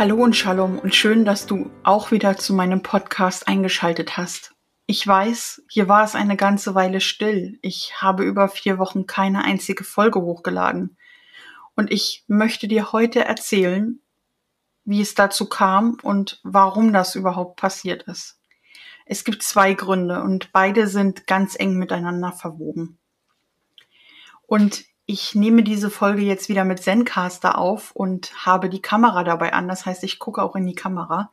Hallo und Shalom und schön, dass du auch wieder zu meinem Podcast eingeschaltet hast. Ich weiß, hier war es eine ganze Weile still. Ich habe über vier Wochen keine einzige Folge hochgeladen. Und ich möchte dir heute erzählen, wie es dazu kam und warum das überhaupt passiert ist. Es gibt zwei Gründe und beide sind ganz eng miteinander verwoben. Und ich nehme diese Folge jetzt wieder mit Zencaster auf und habe die Kamera dabei an. Das heißt, ich gucke auch in die Kamera.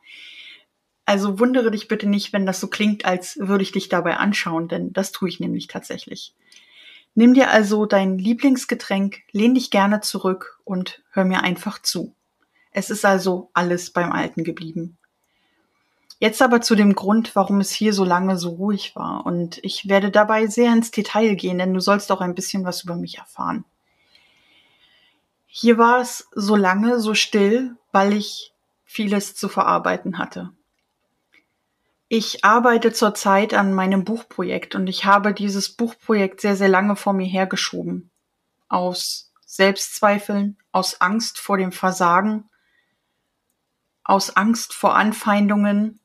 Also wundere dich bitte nicht, wenn das so klingt, als würde ich dich dabei anschauen, denn das tue ich nämlich tatsächlich. Nimm dir also dein Lieblingsgetränk, lehn dich gerne zurück und hör mir einfach zu. Es ist also alles beim Alten geblieben. Jetzt aber zu dem Grund, warum es hier so lange so ruhig war. Und ich werde dabei sehr ins Detail gehen, denn du sollst auch ein bisschen was über mich erfahren. Hier war es so lange so still, weil ich vieles zu verarbeiten hatte. Ich arbeite zurzeit an meinem Buchprojekt und ich habe dieses Buchprojekt sehr, sehr lange vor mir hergeschoben. Aus Selbstzweifeln, aus Angst vor dem Versagen, aus Angst vor Anfeindungen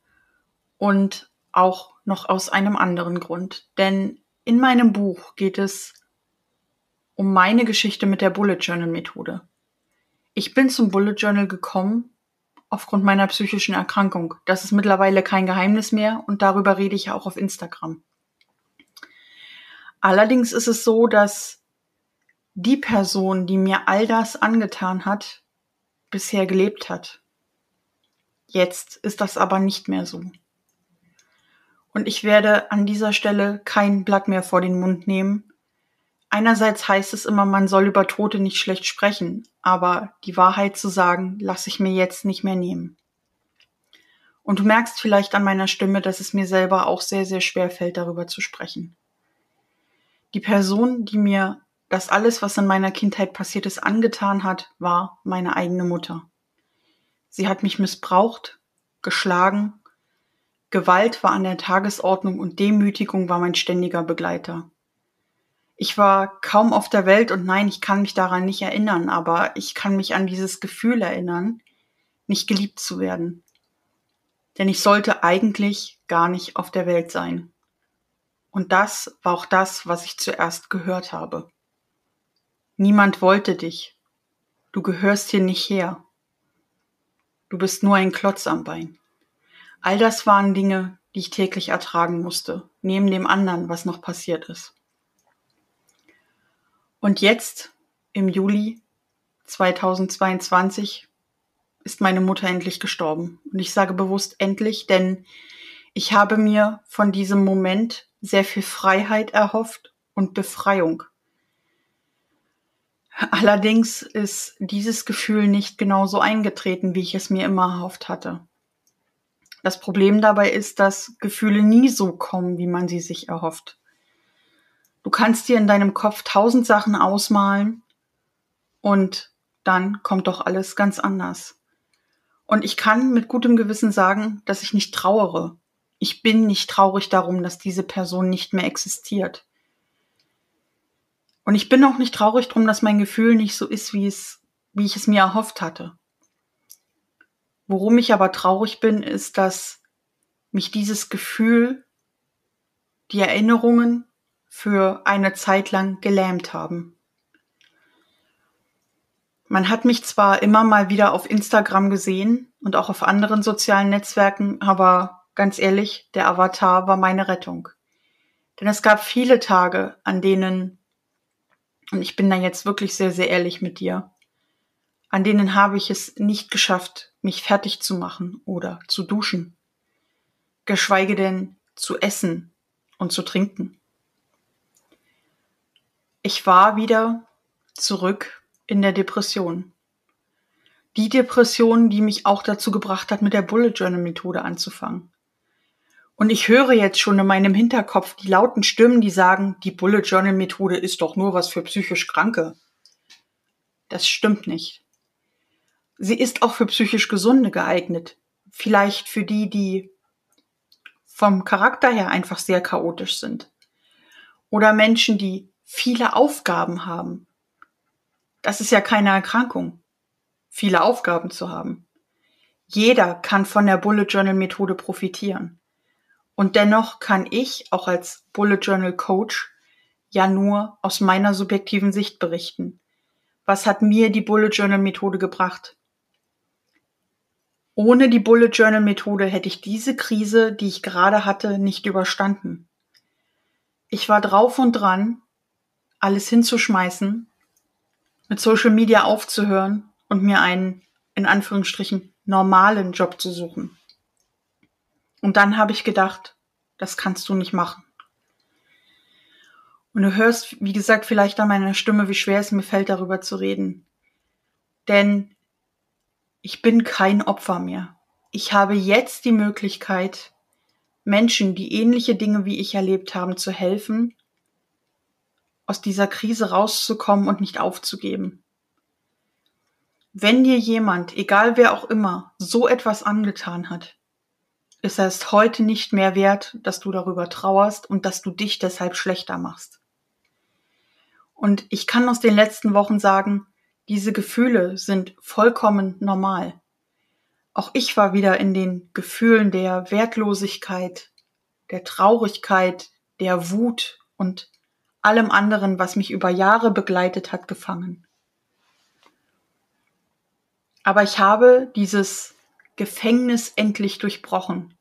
und auch noch aus einem anderen Grund. Denn in meinem Buch geht es um meine Geschichte mit der Bullet Journal Methode. Ich bin zum Bullet Journal gekommen aufgrund meiner psychischen Erkrankung. Das ist mittlerweile kein Geheimnis mehr und darüber rede ich auch auf Instagram. Allerdings ist es so, dass die Person, die mir all das angetan hat, bisher gelebt hat. Jetzt ist das aber nicht mehr so. Und ich werde an dieser Stelle kein Blatt mehr vor den Mund nehmen. Einerseits heißt es immer, man soll über Tote nicht schlecht sprechen, aber die Wahrheit zu sagen, lasse ich mir jetzt nicht mehr nehmen. Und du merkst vielleicht an meiner Stimme, dass es mir selber auch sehr, sehr schwer fällt, darüber zu sprechen. Die Person, die mir das alles, was in meiner Kindheit passiert ist, angetan hat, war meine eigene Mutter. Sie hat mich missbraucht, geschlagen Gewalt war an der Tagesordnung und Demütigung war mein ständiger Begleiter. Ich war kaum auf der Welt und nein, ich kann mich daran nicht erinnern, aber ich kann mich an dieses Gefühl erinnern, nicht geliebt zu werden. Denn ich sollte eigentlich gar nicht auf der Welt sein. Und das war auch das, was ich zuerst gehört habe. Niemand wollte dich. Du gehörst hier nicht her. Du bist nur ein Klotz am Bein. All das waren Dinge, die ich täglich ertragen musste, neben dem anderen, was noch passiert ist. Und jetzt, im Juli 2022, ist meine Mutter endlich gestorben. Und ich sage bewusst endlich, denn ich habe mir von diesem Moment sehr viel Freiheit erhofft und Befreiung. Allerdings ist dieses Gefühl nicht genauso eingetreten, wie ich es mir immer erhofft hatte. Das Problem dabei ist, dass Gefühle nie so kommen, wie man sie sich erhofft. Du kannst dir in deinem Kopf tausend Sachen ausmalen und dann kommt doch alles ganz anders. Und ich kann mit gutem Gewissen sagen, dass ich nicht trauere. Ich bin nicht traurig darum, dass diese Person nicht mehr existiert. Und ich bin auch nicht traurig darum, dass mein Gefühl nicht so ist, wie es, wie ich es mir erhofft hatte. Worum ich aber traurig bin, ist, dass mich dieses Gefühl, die Erinnerungen für eine Zeit lang gelähmt haben. Man hat mich zwar immer mal wieder auf Instagram gesehen und auch auf anderen sozialen Netzwerken, aber ganz ehrlich, der Avatar war meine Rettung. Denn es gab viele Tage, an denen, und ich bin da jetzt wirklich sehr, sehr ehrlich mit dir, an denen habe ich es nicht geschafft, mich fertig zu machen oder zu duschen, geschweige denn zu essen und zu trinken. Ich war wieder zurück in der Depression. Die Depression, die mich auch dazu gebracht hat, mit der Bullet Journal Methode anzufangen. Und ich höre jetzt schon in meinem Hinterkopf die lauten Stimmen, die sagen, die Bullet Journal Methode ist doch nur was für psychisch Kranke. Das stimmt nicht. Sie ist auch für psychisch Gesunde geeignet. Vielleicht für die, die vom Charakter her einfach sehr chaotisch sind. Oder Menschen, die viele Aufgaben haben. Das ist ja keine Erkrankung, viele Aufgaben zu haben. Jeder kann von der Bullet Journal Methode profitieren. Und dennoch kann ich auch als Bullet Journal Coach ja nur aus meiner subjektiven Sicht berichten. Was hat mir die Bullet Journal Methode gebracht? Ohne die Bullet Journal Methode hätte ich diese Krise, die ich gerade hatte, nicht überstanden. Ich war drauf und dran, alles hinzuschmeißen, mit Social Media aufzuhören und mir einen, in Anführungsstrichen, normalen Job zu suchen. Und dann habe ich gedacht, das kannst du nicht machen. Und du hörst, wie gesagt, vielleicht an meiner Stimme, wie schwer es mir fällt, darüber zu reden. Denn ich bin kein Opfer mehr. Ich habe jetzt die Möglichkeit, Menschen, die ähnliche Dinge wie ich erlebt haben, zu helfen, aus dieser Krise rauszukommen und nicht aufzugeben. Wenn dir jemand, egal wer auch immer, so etwas angetan hat, ist es heute nicht mehr wert, dass du darüber trauerst und dass du dich deshalb schlechter machst. Und ich kann aus den letzten Wochen sagen, diese Gefühle sind vollkommen normal. Auch ich war wieder in den Gefühlen der Wertlosigkeit, der Traurigkeit, der Wut und allem anderen, was mich über Jahre begleitet hat, gefangen. Aber ich habe dieses Gefängnis endlich durchbrochen.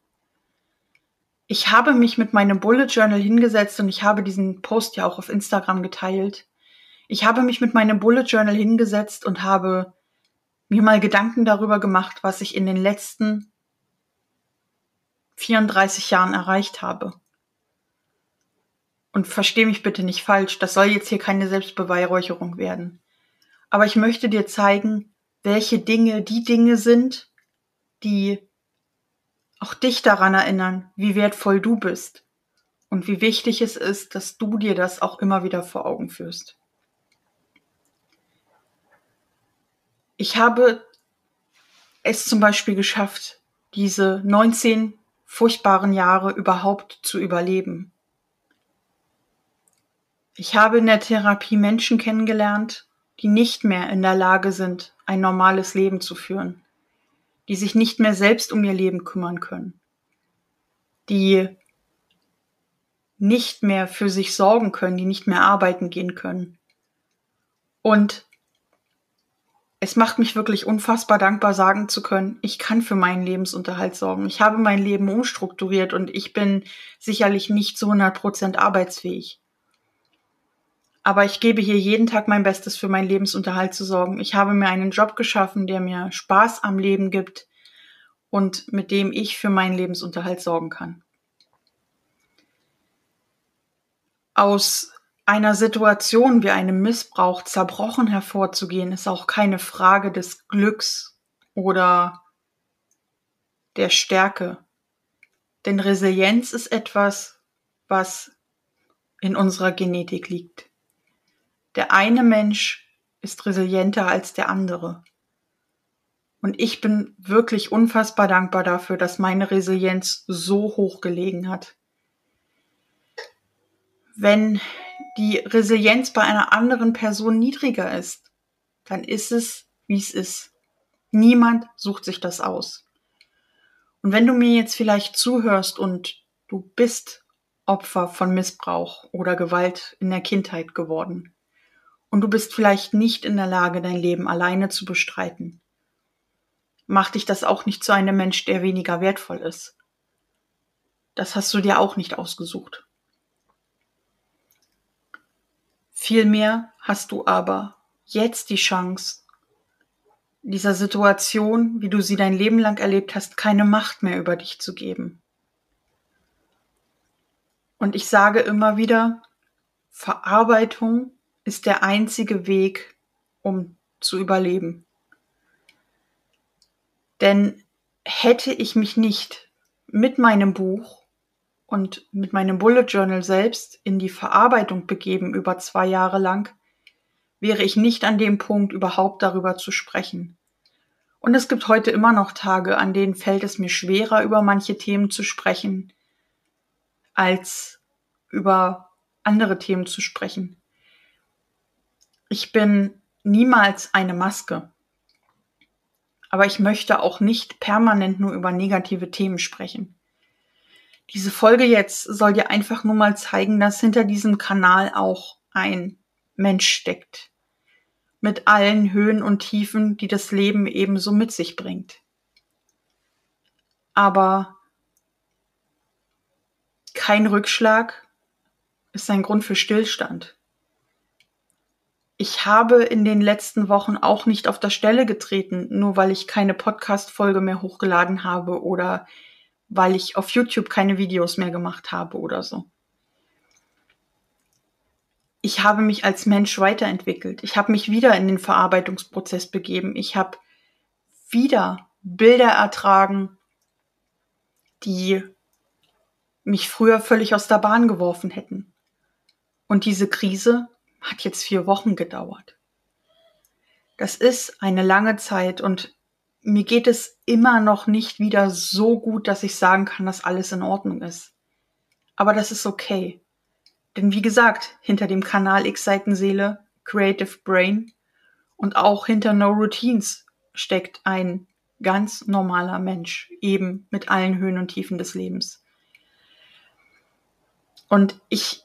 Ich habe mich mit meinem Bullet Journal hingesetzt und ich habe diesen Post ja auch auf Instagram geteilt. Ich habe mich mit meinem Bullet Journal hingesetzt und habe mir mal Gedanken darüber gemacht, was ich in den letzten 34 Jahren erreicht habe. Und versteh mich bitte nicht falsch, das soll jetzt hier keine Selbstbeweihräucherung werden. Aber ich möchte dir zeigen, welche Dinge die Dinge sind, die auch dich daran erinnern, wie wertvoll du bist und wie wichtig es ist, dass du dir das auch immer wieder vor Augen führst. Ich habe es zum Beispiel geschafft, diese 19 furchtbaren Jahre überhaupt zu überleben. Ich habe in der Therapie Menschen kennengelernt, die nicht mehr in der Lage sind, ein normales Leben zu führen, die sich nicht mehr selbst um ihr Leben kümmern können, die nicht mehr für sich sorgen können, die nicht mehr arbeiten gehen können. Und es macht mich wirklich unfassbar dankbar, sagen zu können, ich kann für meinen Lebensunterhalt sorgen. Ich habe mein Leben umstrukturiert und ich bin sicherlich nicht zu 100 Prozent arbeitsfähig. Aber ich gebe hier jeden Tag mein Bestes für meinen Lebensunterhalt zu sorgen. Ich habe mir einen Job geschaffen, der mir Spaß am Leben gibt und mit dem ich für meinen Lebensunterhalt sorgen kann. Aus einer Situation wie einem Missbrauch zerbrochen hervorzugehen, ist auch keine Frage des Glücks oder der Stärke. Denn Resilienz ist etwas, was in unserer Genetik liegt. Der eine Mensch ist resilienter als der andere. Und ich bin wirklich unfassbar dankbar dafür, dass meine Resilienz so hoch gelegen hat. Wenn die Resilienz bei einer anderen Person niedriger ist, dann ist es, wie es ist. Niemand sucht sich das aus. Und wenn du mir jetzt vielleicht zuhörst und du bist Opfer von Missbrauch oder Gewalt in der Kindheit geworden und du bist vielleicht nicht in der Lage, dein Leben alleine zu bestreiten, macht dich das auch nicht zu einem Mensch, der weniger wertvoll ist. Das hast du dir auch nicht ausgesucht. Vielmehr hast du aber jetzt die Chance, dieser Situation, wie du sie dein Leben lang erlebt hast, keine Macht mehr über dich zu geben. Und ich sage immer wieder, Verarbeitung ist der einzige Weg, um zu überleben. Denn hätte ich mich nicht mit meinem Buch und mit meinem Bullet Journal selbst in die Verarbeitung begeben über zwei Jahre lang, wäre ich nicht an dem Punkt, überhaupt darüber zu sprechen. Und es gibt heute immer noch Tage, an denen fällt es mir schwerer, über manche Themen zu sprechen, als über andere Themen zu sprechen. Ich bin niemals eine Maske. Aber ich möchte auch nicht permanent nur über negative Themen sprechen. Diese Folge jetzt soll dir einfach nur mal zeigen, dass hinter diesem Kanal auch ein Mensch steckt. Mit allen Höhen und Tiefen, die das Leben ebenso mit sich bringt. Aber kein Rückschlag ist ein Grund für Stillstand. Ich habe in den letzten Wochen auch nicht auf der Stelle getreten, nur weil ich keine Podcast-Folge mehr hochgeladen habe oder weil ich auf YouTube keine Videos mehr gemacht habe oder so. Ich habe mich als Mensch weiterentwickelt. Ich habe mich wieder in den Verarbeitungsprozess begeben. Ich habe wieder Bilder ertragen, die mich früher völlig aus der Bahn geworfen hätten. Und diese Krise hat jetzt vier Wochen gedauert. Das ist eine lange Zeit und mir geht es immer noch nicht wieder so gut, dass ich sagen kann, dass alles in Ordnung ist. Aber das ist okay. Denn wie gesagt, hinter dem Kanal X-Seitenseele, Creative Brain und auch hinter No Routines steckt ein ganz normaler Mensch, eben mit allen Höhen und Tiefen des Lebens. Und ich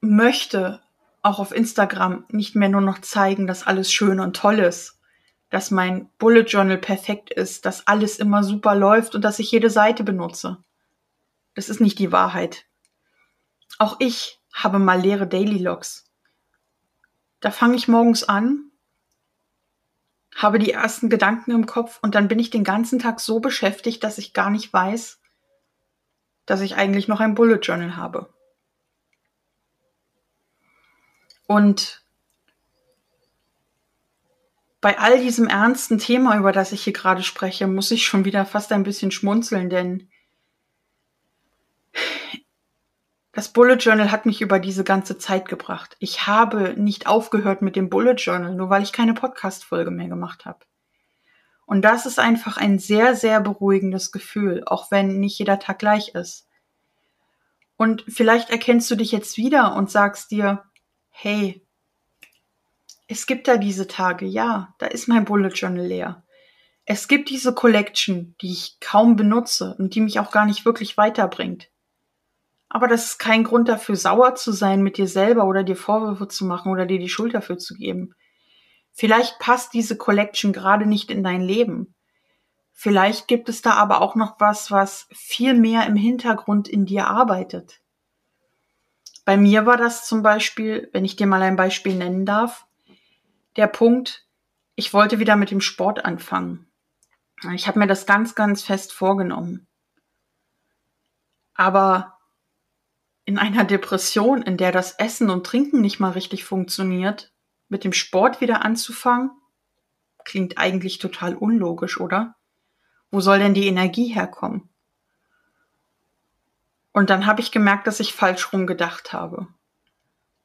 möchte auch auf Instagram nicht mehr nur noch zeigen, dass alles schön und toll ist, dass mein Bullet Journal perfekt ist, dass alles immer super läuft und dass ich jede Seite benutze. Das ist nicht die Wahrheit. Auch ich habe mal leere Daily Logs. Da fange ich morgens an, habe die ersten Gedanken im Kopf und dann bin ich den ganzen Tag so beschäftigt, dass ich gar nicht weiß, dass ich eigentlich noch ein Bullet Journal habe. Und bei all diesem ernsten Thema, über das ich hier gerade spreche, muss ich schon wieder fast ein bisschen schmunzeln, denn das Bullet Journal hat mich über diese ganze Zeit gebracht. Ich habe nicht aufgehört mit dem Bullet Journal, nur weil ich keine Podcast-Folge mehr gemacht habe. Und das ist einfach ein sehr, sehr beruhigendes Gefühl, auch wenn nicht jeder Tag gleich ist. Und vielleicht erkennst du dich jetzt wieder und sagst dir, hey, es gibt da diese Tage, ja, da ist mein Bullet Journal leer. Es gibt diese Collection, die ich kaum benutze und die mich auch gar nicht wirklich weiterbringt. Aber das ist kein Grund dafür, sauer zu sein mit dir selber oder dir Vorwürfe zu machen oder dir die Schuld dafür zu geben. Vielleicht passt diese Collection gerade nicht in dein Leben. Vielleicht gibt es da aber auch noch was, was viel mehr im Hintergrund in dir arbeitet. Bei mir war das zum Beispiel, wenn ich dir mal ein Beispiel nennen darf, der Punkt, ich wollte wieder mit dem Sport anfangen. Ich habe mir das ganz, ganz fest vorgenommen. Aber in einer Depression, in der das Essen und Trinken nicht mal richtig funktioniert, mit dem Sport wieder anzufangen, klingt eigentlich total unlogisch, oder? Wo soll denn die Energie herkommen? Und dann habe ich gemerkt, dass ich falsch rum gedacht habe.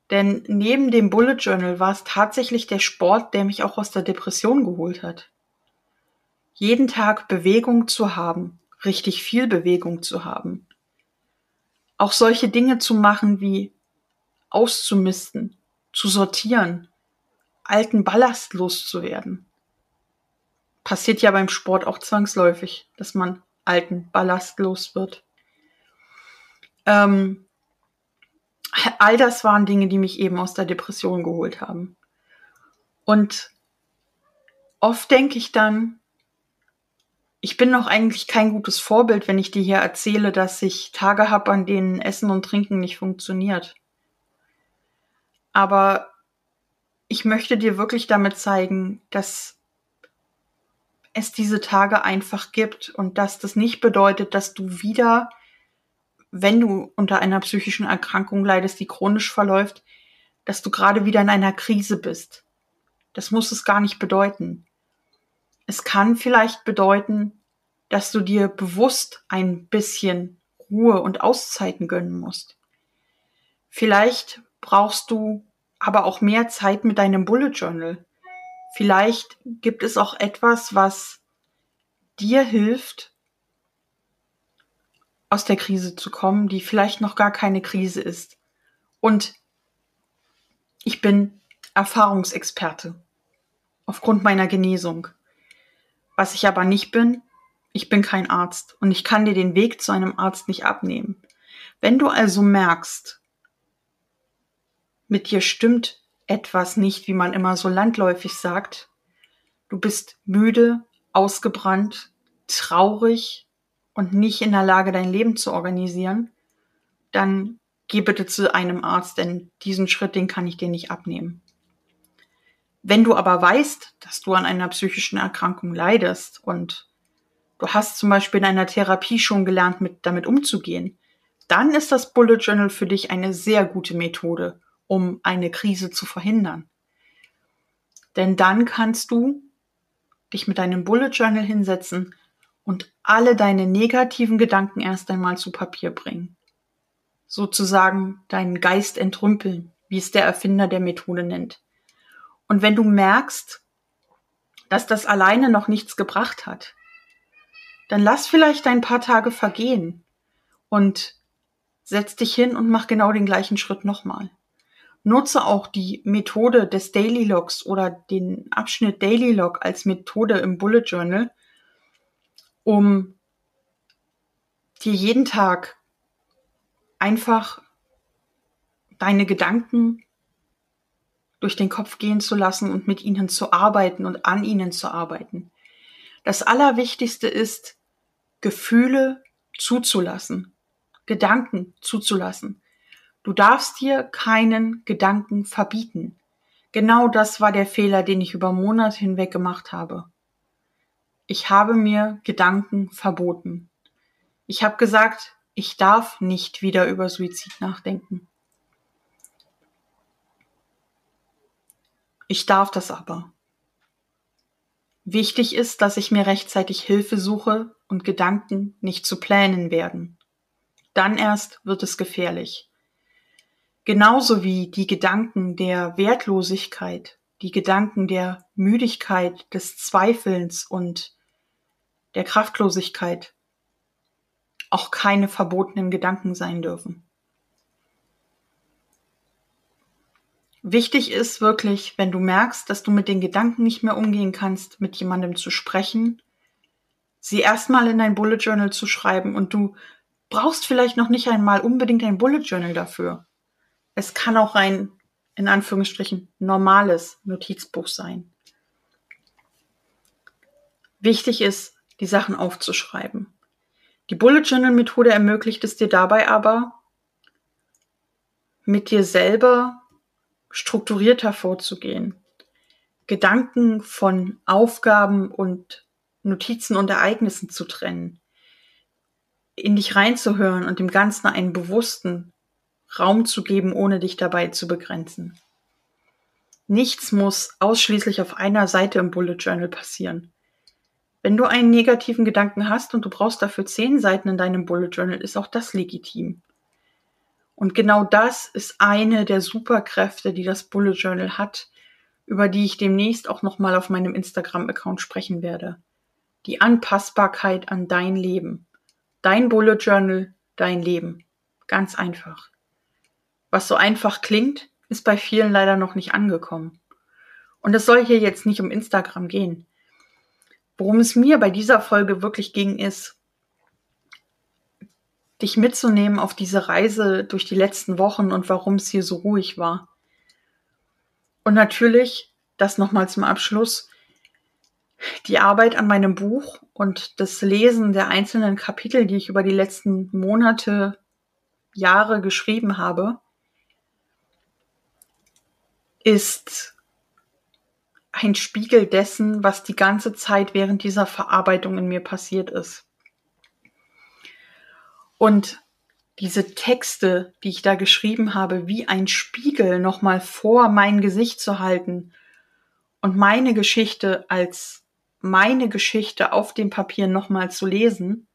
Denn neben dem Bullet Journal war es tatsächlich der Sport, der mich auch aus der Depression geholt hat. Jeden Tag Bewegung zu haben, richtig viel Bewegung zu haben. Auch solche Dinge zu machen wie auszumisten, zu sortieren, alten Ballast loszuwerden. Passiert ja beim Sport auch zwangsläufig, dass man alten Ballast los wird. Ähm, all das waren Dinge, die mich eben aus der Depression geholt haben. Und oft denke ich dann, ich bin noch eigentlich kein gutes Vorbild, wenn ich dir hier erzähle, dass ich Tage habe, an denen Essen und Trinken nicht funktioniert. Aber ich möchte dir wirklich damit zeigen, dass es diese Tage einfach gibt und dass das nicht bedeutet, dass du wieder wenn du unter einer psychischen Erkrankung leidest, die chronisch verläuft, dass du gerade wieder in einer Krise bist. Das muss es gar nicht bedeuten. Es kann vielleicht bedeuten, dass du dir bewusst ein bisschen Ruhe und Auszeiten gönnen musst. Vielleicht brauchst du aber auch mehr Zeit mit deinem Bullet Journal. Vielleicht gibt es auch etwas, was dir hilft, aus der Krise zu kommen, die vielleicht noch gar keine Krise ist. Und ich bin Erfahrungsexperte aufgrund meiner Genesung. Was ich aber nicht bin, ich bin kein Arzt und ich kann dir den Weg zu einem Arzt nicht abnehmen. Wenn du also merkst, mit dir stimmt etwas nicht, wie man immer so landläufig sagt, du bist müde, ausgebrannt, traurig und nicht in der Lage, dein Leben zu organisieren, dann geh bitte zu einem Arzt, denn diesen Schritt, den kann ich dir nicht abnehmen. Wenn du aber weißt, dass du an einer psychischen Erkrankung leidest und du hast zum Beispiel in einer Therapie schon gelernt, mit, damit umzugehen, dann ist das Bullet Journal für dich eine sehr gute Methode, um eine Krise zu verhindern. Denn dann kannst du dich mit deinem Bullet Journal hinsetzen und alle deine negativen Gedanken erst einmal zu Papier bringen. Sozusagen deinen Geist entrümpeln, wie es der Erfinder der Methode nennt. Und wenn du merkst, dass das alleine noch nichts gebracht hat, dann lass vielleicht ein paar Tage vergehen und setz dich hin und mach genau den gleichen Schritt nochmal. Nutze auch die Methode des Daily Logs oder den Abschnitt Daily Log als Methode im Bullet Journal, um dir jeden Tag einfach deine Gedanken durch den Kopf gehen zu lassen und mit ihnen zu arbeiten und an ihnen zu arbeiten. Das Allerwichtigste ist, Gefühle zuzulassen, Gedanken zuzulassen. Du darfst dir keinen Gedanken verbieten. Genau das war der Fehler, den ich über Monate hinweg gemacht habe. Ich habe mir Gedanken verboten. Ich habe gesagt, ich darf nicht wieder über Suizid nachdenken. Ich darf das aber. Wichtig ist, dass ich mir rechtzeitig Hilfe suche und Gedanken nicht zu Plänen werden. Dann erst wird es gefährlich. Genauso wie die Gedanken der Wertlosigkeit, die Gedanken der Müdigkeit, des Zweifelns und der Kraftlosigkeit auch keine verbotenen Gedanken sein dürfen. Wichtig ist wirklich, wenn du merkst, dass du mit den Gedanken nicht mehr umgehen kannst, mit jemandem zu sprechen, sie erstmal in dein Bullet Journal zu schreiben und du brauchst vielleicht noch nicht einmal unbedingt ein Bullet Journal dafür. Es kann auch ein, in Anführungsstrichen, normales Notizbuch sein. Wichtig ist, die Sachen aufzuschreiben. Die Bullet Journal Methode ermöglicht es dir dabei aber, mit dir selber strukturierter vorzugehen, Gedanken von Aufgaben und Notizen und Ereignissen zu trennen, in dich reinzuhören und dem Ganzen einen bewussten Raum zu geben, ohne dich dabei zu begrenzen. Nichts muss ausschließlich auf einer Seite im Bullet Journal passieren. Wenn du einen negativen Gedanken hast und du brauchst dafür zehn Seiten in deinem Bullet Journal, ist auch das legitim. Und genau das ist eine der Superkräfte, die das Bullet Journal hat, über die ich demnächst auch nochmal auf meinem Instagram-Account sprechen werde. Die Anpassbarkeit an dein Leben. Dein Bullet Journal, dein Leben. Ganz einfach. Was so einfach klingt, ist bei vielen leider noch nicht angekommen. Und es soll hier jetzt nicht um Instagram gehen. Worum es mir bei dieser Folge wirklich ging, ist, dich mitzunehmen auf diese Reise durch die letzten Wochen und warum es hier so ruhig war. Und natürlich, das nochmal zum Abschluss, die Arbeit an meinem Buch und das Lesen der einzelnen Kapitel, die ich über die letzten Monate, Jahre geschrieben habe, ist ein Spiegel dessen, was die ganze Zeit während dieser Verarbeitung in mir passiert ist. Und diese Texte, die ich da geschrieben habe, wie ein Spiegel nochmal vor mein Gesicht zu halten und meine Geschichte als meine Geschichte auf dem Papier nochmal zu lesen,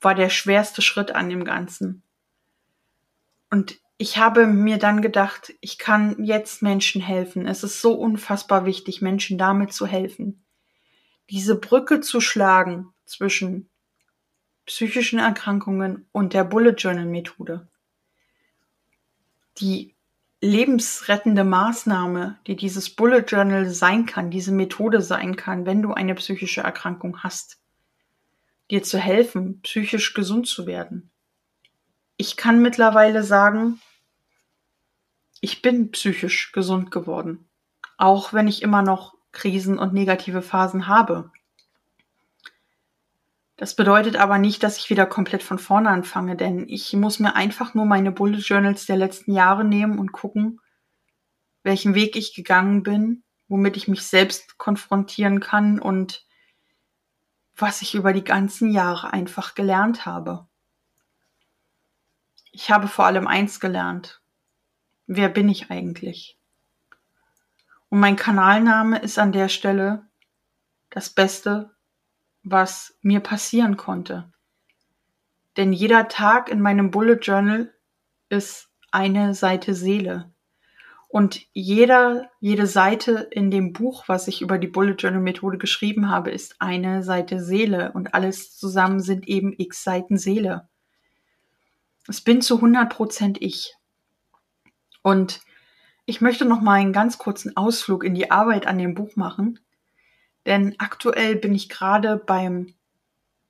war der schwerste Schritt an dem Ganzen. Und ich habe mir dann gedacht, ich kann jetzt Menschen helfen. Es ist so unfassbar wichtig, Menschen damit zu helfen. Diese Brücke zu schlagen zwischen psychischen Erkrankungen und der Bullet Journal Methode, die lebensrettende Maßnahme, die dieses Bullet Journal sein kann, diese Methode sein kann, wenn du eine psychische Erkrankung hast, dir zu helfen, psychisch gesund zu werden. Ich kann mittlerweile sagen, ich bin psychisch gesund geworden, auch wenn ich immer noch Krisen und negative Phasen habe. Das bedeutet aber nicht, dass ich wieder komplett von vorne anfange, denn ich muss mir einfach nur meine Bullet Journals der letzten Jahre nehmen und gucken, welchen Weg ich gegangen bin, womit ich mich selbst konfrontieren kann und was ich über die ganzen Jahre einfach gelernt habe. Ich habe vor allem eins gelernt. Wer bin ich eigentlich? Und mein Kanalname ist an der Stelle das Beste, was mir passieren konnte. Denn jeder Tag in meinem Bullet Journal ist eine Seite Seele. Und jeder, jede Seite in dem Buch, was ich über die Bullet Journal Methode geschrieben habe, ist eine Seite Seele. Und alles zusammen sind eben x Seiten Seele. Es bin zu 100 Prozent ich. Und ich möchte noch mal einen ganz kurzen Ausflug in die Arbeit an dem Buch machen, denn aktuell bin ich gerade beim,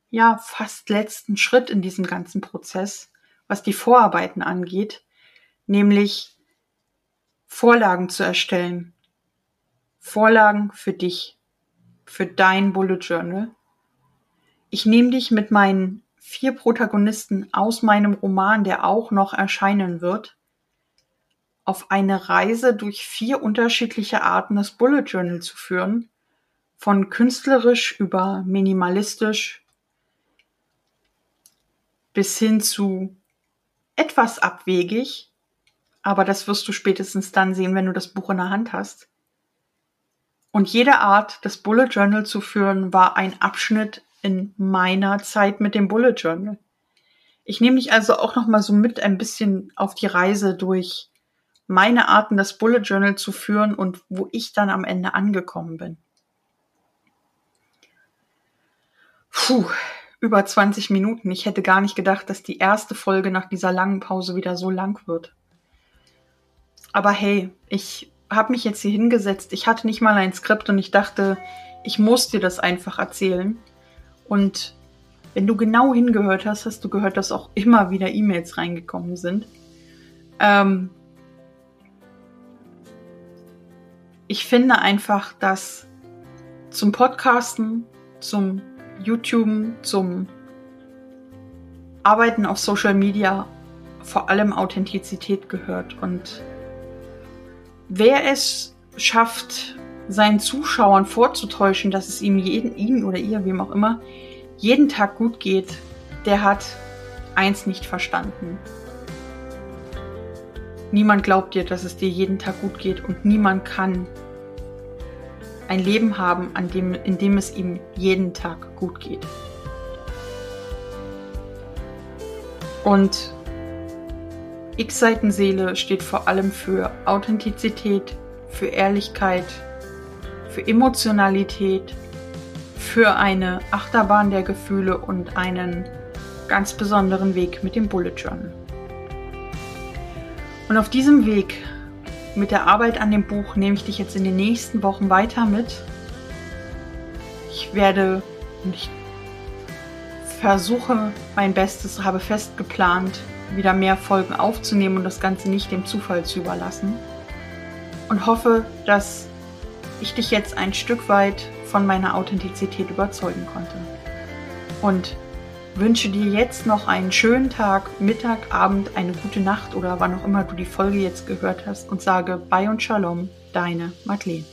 ja, fast letzten Schritt in diesem ganzen Prozess, was die Vorarbeiten angeht, nämlich Vorlagen zu erstellen. Vorlagen für dich, für dein Bullet Journal. Ich nehme dich mit meinen vier Protagonisten aus meinem Roman, der auch noch erscheinen wird, auf eine Reise durch vier unterschiedliche Arten das Bullet Journal zu führen von künstlerisch über minimalistisch bis hin zu etwas abwegig, aber das wirst du spätestens dann sehen, wenn du das Buch in der Hand hast. Und jede Art, das Bullet Journal zu führen, war ein Abschnitt in meiner Zeit mit dem Bullet Journal. Ich nehme dich also auch noch mal so mit ein bisschen auf die Reise durch meine Arten, das Bullet Journal zu führen und wo ich dann am Ende angekommen bin. Puh, über 20 Minuten. Ich hätte gar nicht gedacht, dass die erste Folge nach dieser langen Pause wieder so lang wird. Aber hey, ich habe mich jetzt hier hingesetzt. Ich hatte nicht mal ein Skript und ich dachte, ich muss dir das einfach erzählen. Und wenn du genau hingehört hast, hast du gehört, dass auch immer wieder E-Mails reingekommen sind. Ähm ich finde einfach, dass zum Podcasten, zum YouTube zum Arbeiten auf Social Media vor allem Authentizität gehört. Und wer es schafft, seinen Zuschauern vorzutäuschen, dass es ihm jeden, ihm oder ihr, wem auch immer, jeden Tag gut geht, der hat eins nicht verstanden. Niemand glaubt dir, dass es dir jeden Tag gut geht und niemand kann ein Leben haben, an dem, in dem es ihm jeden Tag gut geht. Und X-Seitenseele steht vor allem für Authentizität, für Ehrlichkeit, für Emotionalität, für eine Achterbahn der Gefühle und einen ganz besonderen Weg mit dem Bullet Journal. Und auf diesem Weg mit der Arbeit an dem Buch nehme ich dich jetzt in den nächsten Wochen weiter mit. Ich werde und ich versuche mein Bestes, habe fest geplant, wieder mehr Folgen aufzunehmen und das Ganze nicht dem Zufall zu überlassen. Und hoffe, dass ich dich jetzt ein Stück weit von meiner Authentizität überzeugen konnte. Und wünsche dir jetzt noch einen schönen Tag, Mittag, Abend, eine gute Nacht oder wann auch immer du die Folge jetzt gehört hast und sage Bye und Shalom, deine Madeleine.